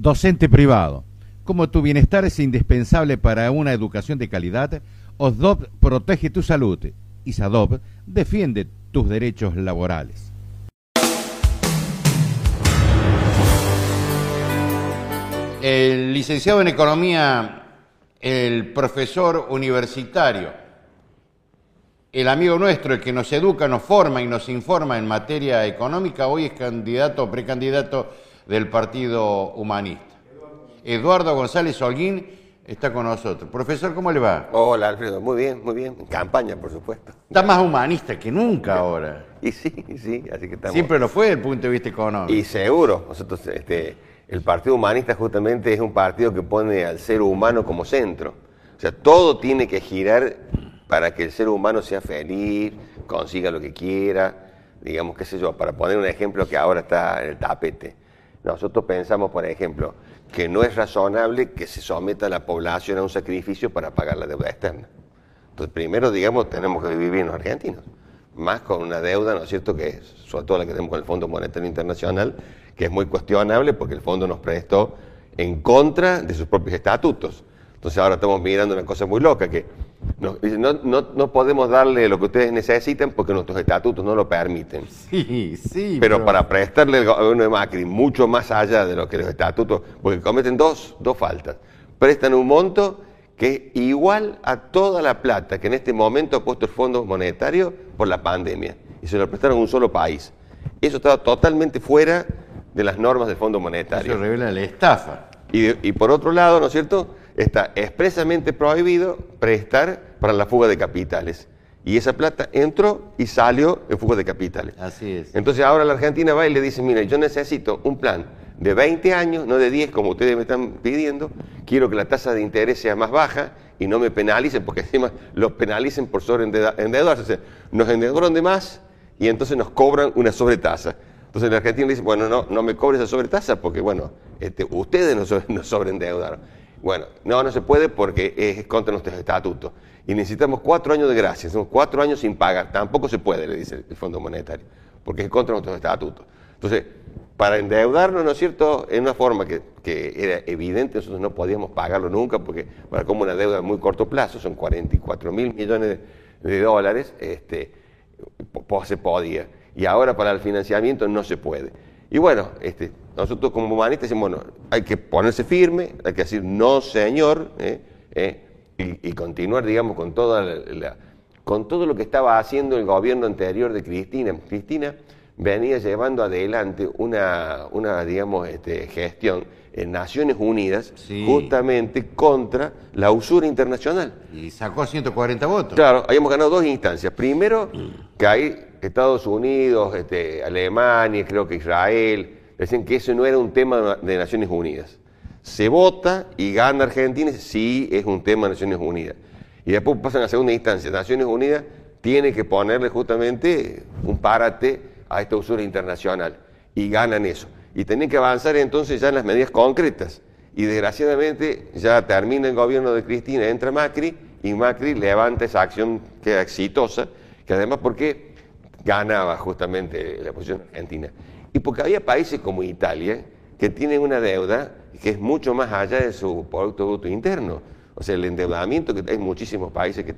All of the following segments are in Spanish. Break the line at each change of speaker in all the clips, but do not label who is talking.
docente privado. Como tu bienestar es indispensable para una educación de calidad, OSDOP protege tu salud y SADOP defiende tus derechos laborales. El licenciado en Economía, el profesor universitario, el amigo nuestro, el que nos educa, nos forma y nos informa en materia económica, hoy es candidato o precandidato del Partido Humanista. Eduardo González Holguín está con nosotros. Profesor, ¿cómo le va?
Hola, Alfredo. Muy bien, muy bien. En campaña, por supuesto.
Está más humanista que nunca ahora.
Y sí, sí, así que estamos...
Siempre lo fue desde el punto de vista económico.
Y seguro. Nosotros, este, el Partido Humanista justamente es un partido que pone al ser humano como centro. O sea, todo tiene que girar para que el ser humano sea feliz, consiga lo que quiera, digamos, qué sé yo, para poner un ejemplo que ahora está en el tapete. Nosotros pensamos, por ejemplo, que no es razonable que se someta a la población a un sacrificio para pagar la deuda externa. Entonces, primero, digamos, tenemos que vivir los argentinos, más con una deuda, ¿no es cierto?, que es, sobre todo la que tenemos con el Fondo Monetario Internacional, que es muy cuestionable porque el fondo nos prestó en contra de sus propios estatutos. Entonces ahora estamos mirando una cosa muy loca, que no, no, no, podemos darle lo que ustedes necesitan porque nuestros estatutos no lo permiten.
Sí, sí.
Pero, para prestarle al gobierno de Macri mucho más allá de lo que los estatutos, porque cometen dos, dos faltas. Prestan un monto que es igual a toda la plata que en este momento ha puesto el Fondo Monetario por la pandemia. Y se lo prestaron a un solo país. Eso estaba totalmente fuera de las normas del Fondo Monetario.
Eso revela la estafa.
Y, y por otro lado, ¿no es cierto? Está expresamente prohibido prestar para la fuga de capitales. Y esa plata entró y salió en fuga de capitales.
Así es.
Entonces ahora la Argentina va y le dice, mira, yo necesito un plan de 20 años, no de 10 como ustedes me están pidiendo, quiero que la tasa de interés sea más baja y no me penalicen, porque encima los penalicen por sobreendeudarse. O sea, nos endeudaron de más y entonces nos cobran una sobretasa. Entonces la Argentina dice, bueno, no, no me cobre esa sobretasa porque, bueno, este, ustedes nos, nos sobreendeudaron. Bueno, no, no se puede porque es contra nuestros estatutos. Y necesitamos cuatro años de gracia, son cuatro años sin pagar. Tampoco se puede, le dice el Fondo Monetario, porque es contra nuestros estatutos. Entonces, para endeudarnos, ¿no es cierto?, en una forma que, era evidente, nosotros no podíamos pagarlo nunca, porque para como una deuda de muy corto plazo, son 44 mil millones de, dólares, este, se podía. Y ahora para el financiamiento no se puede. Y bueno, este, nosotros como humanistas decimos, bueno, hay que ponerse firme, hay que decir no señor, ¿eh? ¿Eh? Y, continuar, digamos, con, toda con todo lo que estaba haciendo el gobierno anterior de Cristina. Cristina venía llevando adelante una, una digamos, este, gestión en Naciones Unidas justamente contra la usura internacional.
Y sacó 140 votos.
Claro, habíamos ganado dos instancias. Primero, que hay Estados Unidos, este, Alemania, creo que Israel, decían que eso no era un tema de Naciones Unidas. Se vota y gana Argentina, sí es un tema de Naciones Unidas. Y después pasan a segunda instancia. Naciones Unidas tiene que ponerle justamente un párate a esta usura internacional. Y ganan eso. Y tienen que avanzar entonces ya en las medidas concretas. Y desgraciadamente ya termina el gobierno de Cristina, entra Macri, y Macri levanta esa acción que era exitosa, que además porque ganaba justamente la posición argentina. Y porque había países como Italia que tienen una deuda que es mucho más allá de su Producto Bruto Interno. O sea, el endeudamiento que hay muchísimos países que,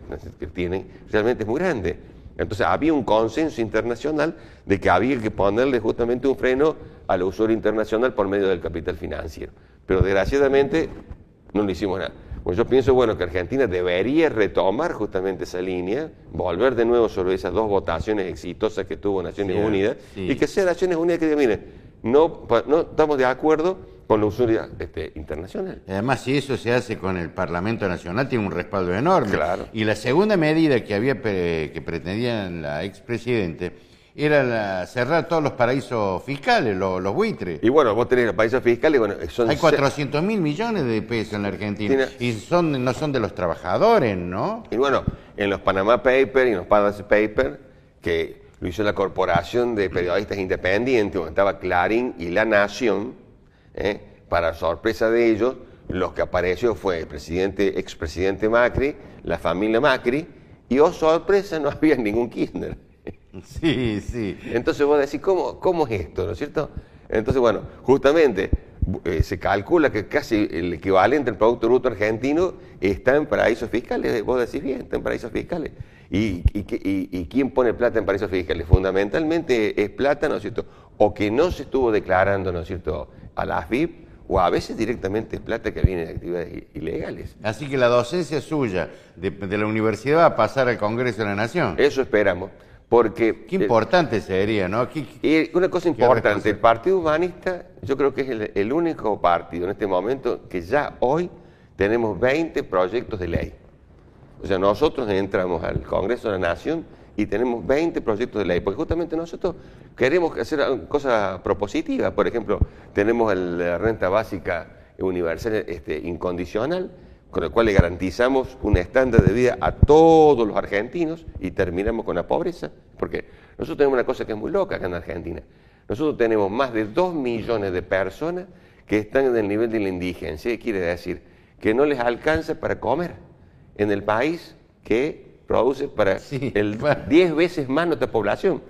tienen realmente es muy grande. Entonces había un consenso internacional de que había que ponerle justamente un freno al usuario internacional por medio del capital financiero. Pero desgraciadamente no le hicimos nada. Pues yo pienso, bueno, que Argentina debería retomar justamente esa línea, volver de nuevo sobre esas dos votaciones exitosas que tuvo Naciones Unidas, y que sea Naciones Unidas que diga, mire, no, no estamos de acuerdo con la usura este, internacional.
Además, si eso se hace con el Parlamento Nacional, tiene un respaldo enorme.
Claro.
Y la segunda medida que había que pretendían la expresidente era cerrar todos los paraísos fiscales, los, buitres.
Y bueno, vos tenés los paraísos fiscales, bueno,
son... Hay 400 mil millones de pesos en la Argentina. Y son, no son de los trabajadores, ¿no?
Y bueno, en los Panama Papers y en los Paradise Papers, que lo hizo la Corporación de Periodistas Independientes, donde estaba Clarín y La Nación, ¿eh? para sorpresa de ellos, los que apareció fue el presidente, expresidente Macri, la familia Macri, y oh sorpresa, no había ningún Kirchner.
Sí, sí.
Entonces vos decís, ¿cómo, ¿cómo es esto? ¿No es cierto? Entonces, bueno, justamente eh, se calcula que casi el equivalente al Producto Bruto argentino está en paraísos fiscales, vos decís bien, está en paraísos fiscales. ¿Y, y, quién pone plata en paraísos fiscales? Fundamentalmente es plata, ¿no es cierto? O que no se estuvo declarando, ¿no es cierto?, a la AFIP, o a veces directamente es plata que viene de actividades ilegales.
Así que la docencia suya de, de la universidad va a pasar al Congreso de la Nación.
Eso esperamos. Porque,
Qué importante sería, ¿no?
y una cosa importante, el Partido Humanista yo creo que es el, único partido en este momento que ya hoy tenemos 20 proyectos de ley. O sea, nosotros entramos al Congreso de la Nación y tenemos 20 proyectos de ley, porque justamente nosotros queremos hacer cosas propositivas. Por ejemplo, tenemos la renta básica universal este, incondicional, con el cual le garantizamos un estándar de vida a todos los argentinos y terminamos con la pobreza. Porque nosotros tenemos una cosa que es muy loca acá en Argentina. Nosotros tenemos más de 2 millones de personas que están en el nivel de la indigencia. ¿Qué quiere decir? Que no les alcanza para comer en el país que produce para el 10 veces más nuestra población.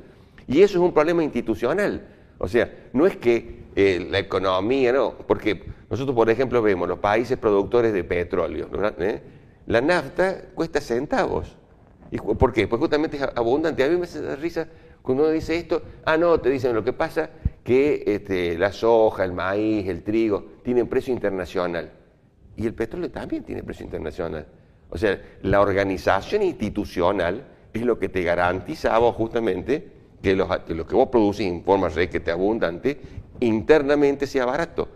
Y eso es un problema institucional. O sea, no es que eh, la economía, no, porque nosotros, por ejemplo, vemos los países productores de petróleo, ¿Eh? la nafta cuesta centavos. ¿Y ¿Por qué? Pues justamente es abundante. A mí me hace risa cuando uno dice esto, ah, no, te dicen lo que pasa que este, la soja, el maíz, el trigo tienen precio internacional. Y el petróleo también tiene precio internacional. O sea, la organización institucional es lo que te garantiza vos justamente que, lo que vos producís en forma te abundante internamente sea barato.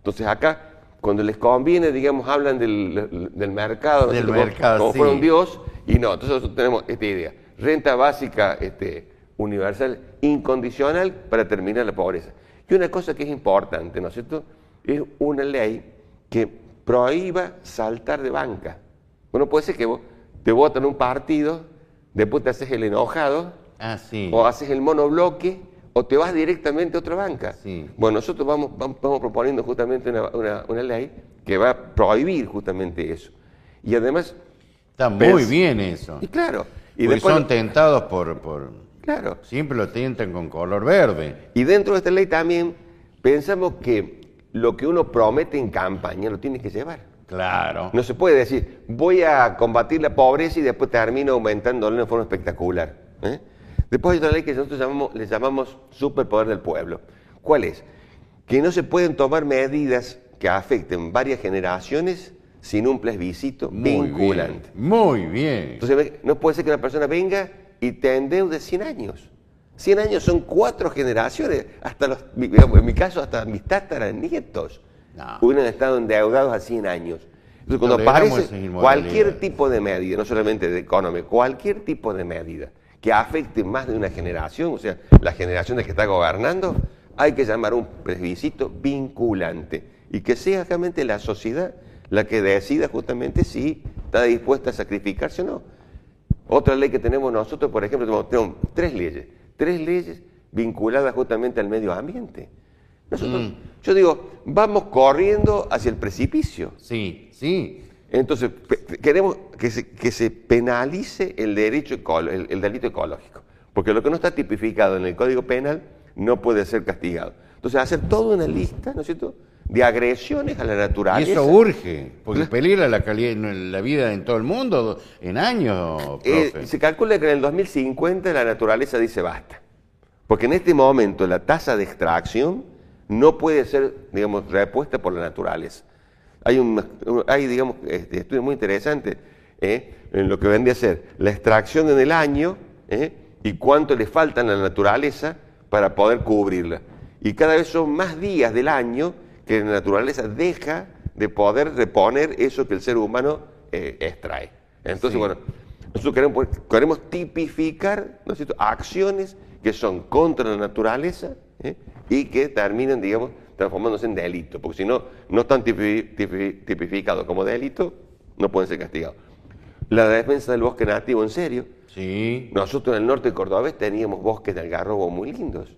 Entonces acá, cuando les conviene, digamos, hablan del, mercado,
del mercado,
como, fuera un dios, y no, entonces nosotros tenemos esta idea, renta básica este, universal, incondicional, para terminar la pobreza. Y una cosa que es importante, ¿no es cierto?, es una ley que prohíba saltar de banca. Bueno, puede ser que vos te votan un partido, después te haces el enojado,
ah, sí.
o haces el monobloque, o te vas directamente a otra banca. Bueno, nosotros vamos, vamos, proponiendo justamente una, ley que va a prohibir justamente eso. Y además...
Está muy bien eso.
Y claro.
Y después son tentados por, por...
Claro.
Siempre lo tientan con color verde.
Y dentro de esta ley también pensamos que lo que uno promete en campaña lo tiene que llevar.
Claro.
No se puede decir, voy a combatir la pobreza y después termino aumentándolo de forma espectacular. ¿eh? Después hay otra ley que nosotros llamamos, le llamamos superpoder del pueblo. ¿Cuál es? Que no se pueden tomar medidas que afecten varias generaciones sin un plebiscito vinculante.
muy bien.
Entonces, no puede ser que una persona venga y te endeude 100 años. 100 años son cuatro generaciones, hasta los, en mi caso, hasta mis tataranietos no. hubieran estado endeudados a 100 años. Entonces, cuando aparece cualquier tipo de medida, no solamente de economía, cualquier tipo de medida que afecte más de una generación, o sea, la generación de que está gobernando, hay que llamar un plebiscito vinculante y que sea realmente la sociedad la que decida justamente si está dispuesta a sacrificarse o no. Otra ley que tenemos nosotros, por ejemplo, tenemos, tres leyes, tres leyes vinculadas justamente al medio ambiente. Nosotros, mm. yo digo, vamos corriendo hacia el precipicio.
Sí, sí.
Entonces, queremos que se, que se, penalice el, derecho el, delito ecológico, porque lo que no está tipificado en el Código Penal no puede ser castigado. Entonces, hacer toda una lista, ¿no es cierto?, de agresiones a la naturaleza.
Y eso urge, porque peligra la calidad, la vida en todo el mundo en años.
Eh, se calcula que en el 2050 la naturaleza dice basta, porque en este momento la tasa de extracción no puede ser, digamos, repuesta por la naturaleza. Hay, un, hay digamos, este, estudios muy interesantes ¿eh? en lo que vendría a ser la extracción en el año ¿eh? y cuánto le falta a la naturaleza para poder cubrirla. Y cada vez son más días del año que la naturaleza deja de poder reponer eso que el ser humano eh, extrae. Entonces, bueno, nosotros queremos, queremos tipificar ¿no acciones que son contra la naturaleza y que terminan, digamos, transformándose en delito, porque si no, no están tipificados como delito, no pueden ser castigados. La defensa del bosque nativo, en serio.
Sí.
Nosotros en el norte de Córdoba teníamos bosques de algarrobo muy lindos.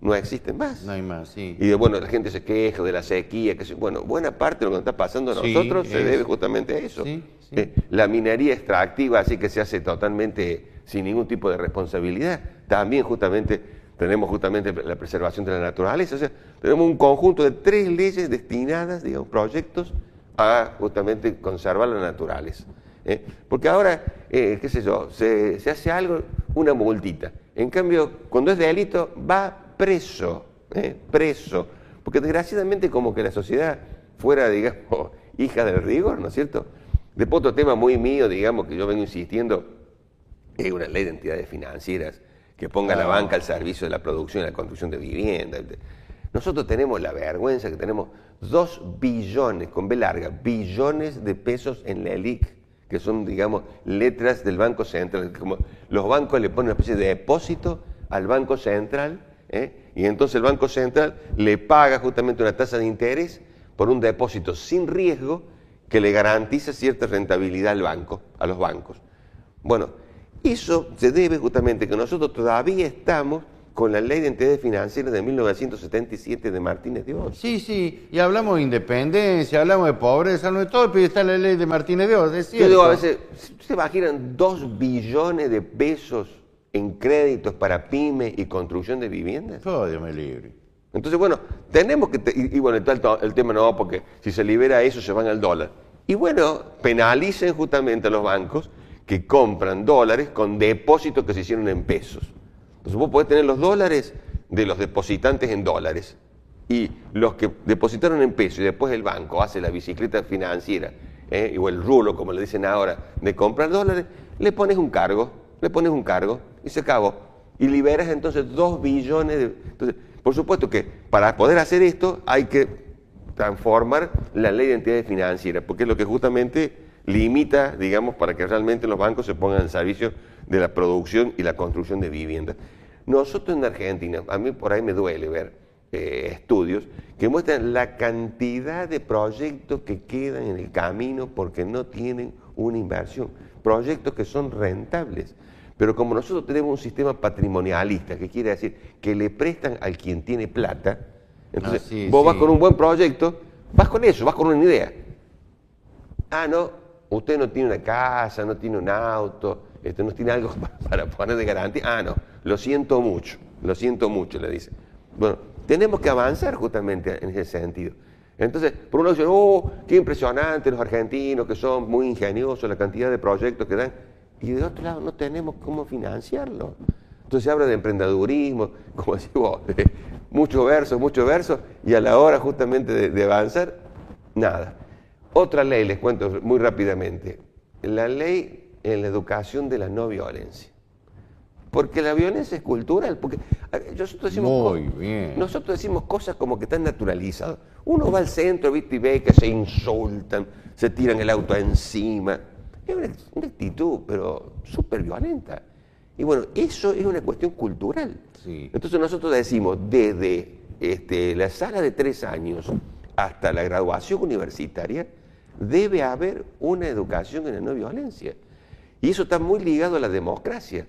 No existen más.
No hay más, sí.
Y bueno, la gente se queja de la sequía. Que bueno, buena parte de lo que está pasando a nosotros se debe justamente a eso. Sí, eh, la minería extractiva, así que se hace totalmente sin ningún tipo de responsabilidad, también justamente tenemos justamente la preservación de la naturaleza, o sea, tenemos un conjunto de tres leyes destinadas, digamos, proyectos a justamente conservar la naturaleza. ¿eh? Porque ahora, eh, qué sé yo, se, hace algo, una multita. En cambio, cuando es delito, va preso, ¿eh? preso. Porque desgraciadamente como que la sociedad fuera, digamos, hija del rigor, ¿no es cierto? Después otro tema muy mío, digamos, que yo vengo insistiendo, es una ley de entidades financieras que ponga la banca al servicio de la producción y la construcción de viviendas. Nosotros tenemos la vergüenza que tenemos dos billones, con B larga, billones de pesos en la ELIC, que son, digamos, letras del Banco Central. Como los bancos le ponen una especie de depósito al Banco Central, ¿eh? y entonces el Banco Central le paga justamente una tasa de interés por un depósito sin riesgo que le garantiza cierta rentabilidad al banco, a los bancos. Bueno, eso se debe justamente que nosotros todavía estamos con la ley de entidades financieras de 1977 de Martínez de Oz.
Sí, sí, y hablamos de independencia, hablamos de pobreza, no de todo, pero está la ley de Martínez de Oz, es cierto. Yo digo,
a veces, ¿se imaginan dos billones de pesos en créditos para pyme y construcción de viviendas?
Oh, Dios me libre.
Entonces, bueno, tenemos que, y, bueno, el, el tema no, porque si se libera eso se van al dólar. Y bueno, penalicen justamente a los bancos que compran dólares con depósitos que se hicieron en pesos. Entonces vos podés tener los dólares de los depositantes en dólares y los que depositaron en pesos y después el banco hace la bicicleta financiera ¿eh? o el rulo, como le dicen ahora, de comprar dólares, le pones un cargo, le pones un cargo y se acabó. Y liberas entonces dos billones de... Entonces, por supuesto que para poder hacer esto hay que transformar la ley de entidades financieras, porque es lo que justamente limita, digamos, para que realmente los bancos se pongan al servicio de la producción y la construcción de viviendas. Nosotros en Argentina, a mí por ahí me duele ver eh, estudios que muestran la cantidad de proyectos que quedan en el camino porque no tienen una inversión. Proyectos que son rentables. Pero como nosotros tenemos un sistema patrimonialista, que quiere decir que le prestan al quien tiene plata, entonces ah, vos vas con un buen proyecto, vas con eso, vas con una idea. Ah, no, usted no tiene una casa, no tiene un auto, este, no tiene algo para, poner de garantía. Ah, no, lo siento mucho, lo siento mucho, le dice. Bueno, tenemos que avanzar justamente en ese sentido. Entonces, por un lado dicen, oh, qué impresionante los argentinos que son muy ingeniosos, la cantidad de proyectos que dan. Y de otro lado, no tenemos cómo financiarlo. Entonces habla de emprendedurismo, como decimos, muchos versos, muchos versos, y a la hora justamente de avanzar, nada. Otra ley, les cuento muy rápidamente, la ley en la educación de la no violencia. Porque la violencia es cultural. Porque nosotros decimos, nosotros decimos cosas como que están naturalizadas. Uno va al centro ¿viste? y ve que se insultan, se tiran el auto encima. Es una, actitud, pero súper violenta. Y bueno, eso es una cuestión cultural. Entonces nosotros decimos, desde este, la sala de tres años hasta la graduación universitaria, debe haber una educación en la no violencia. Y eso está muy ligado a la democracia,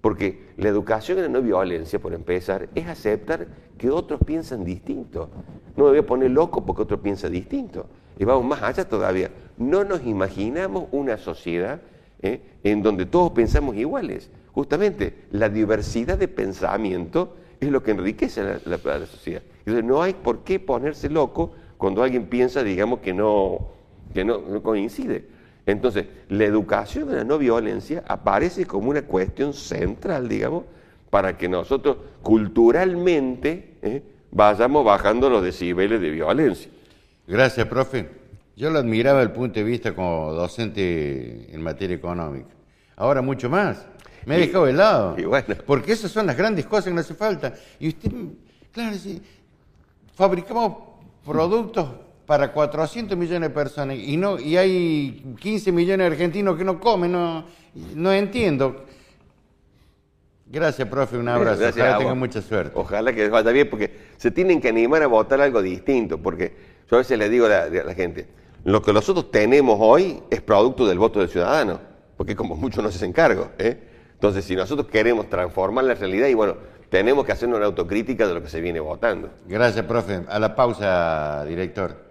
porque la educación en la no violencia, por empezar, es aceptar que otros piensan distinto. No me voy a poner loco porque otro piensa distinto. Y vamos más allá todavía. No nos imaginamos una sociedad ¿eh? en donde todos pensamos iguales. Justamente la diversidad de pensamiento es lo que enriquece la, la sociedad. Entonces no hay por qué ponerse loco cuando alguien piensa, digamos, que no, que no, coincide. Entonces, la educación de la no violencia aparece como una cuestión central, digamos, para que nosotros culturalmente ¿eh? vayamos bajando los decibeles de violencia.
Gracias, profe. Yo lo admiraba desde el punto de vista como docente en materia económica. Ahora mucho más. Me he dejado de lado. Porque esas son las grandes cosas que no hace falta. Y usted, claro, sí, fabricamos productos para 400 millones de personas y no y hay 15 millones de argentinos que no comen, no, no entiendo. Gracias, profe, un abrazo.
Gracias Ojalá tenga mucha suerte. Ojalá que les vaya bien, porque se tienen que animar a votar algo distinto, porque yo a veces le digo a la, gente, lo que nosotros tenemos hoy es producto del voto del ciudadano, porque como muchos no se hacen cargo. ¿eh? Entonces, si nosotros queremos transformar la realidad, y bueno, tenemos que hacer una autocrítica de lo que se viene votando.
Gracias, profe. A la pausa, director.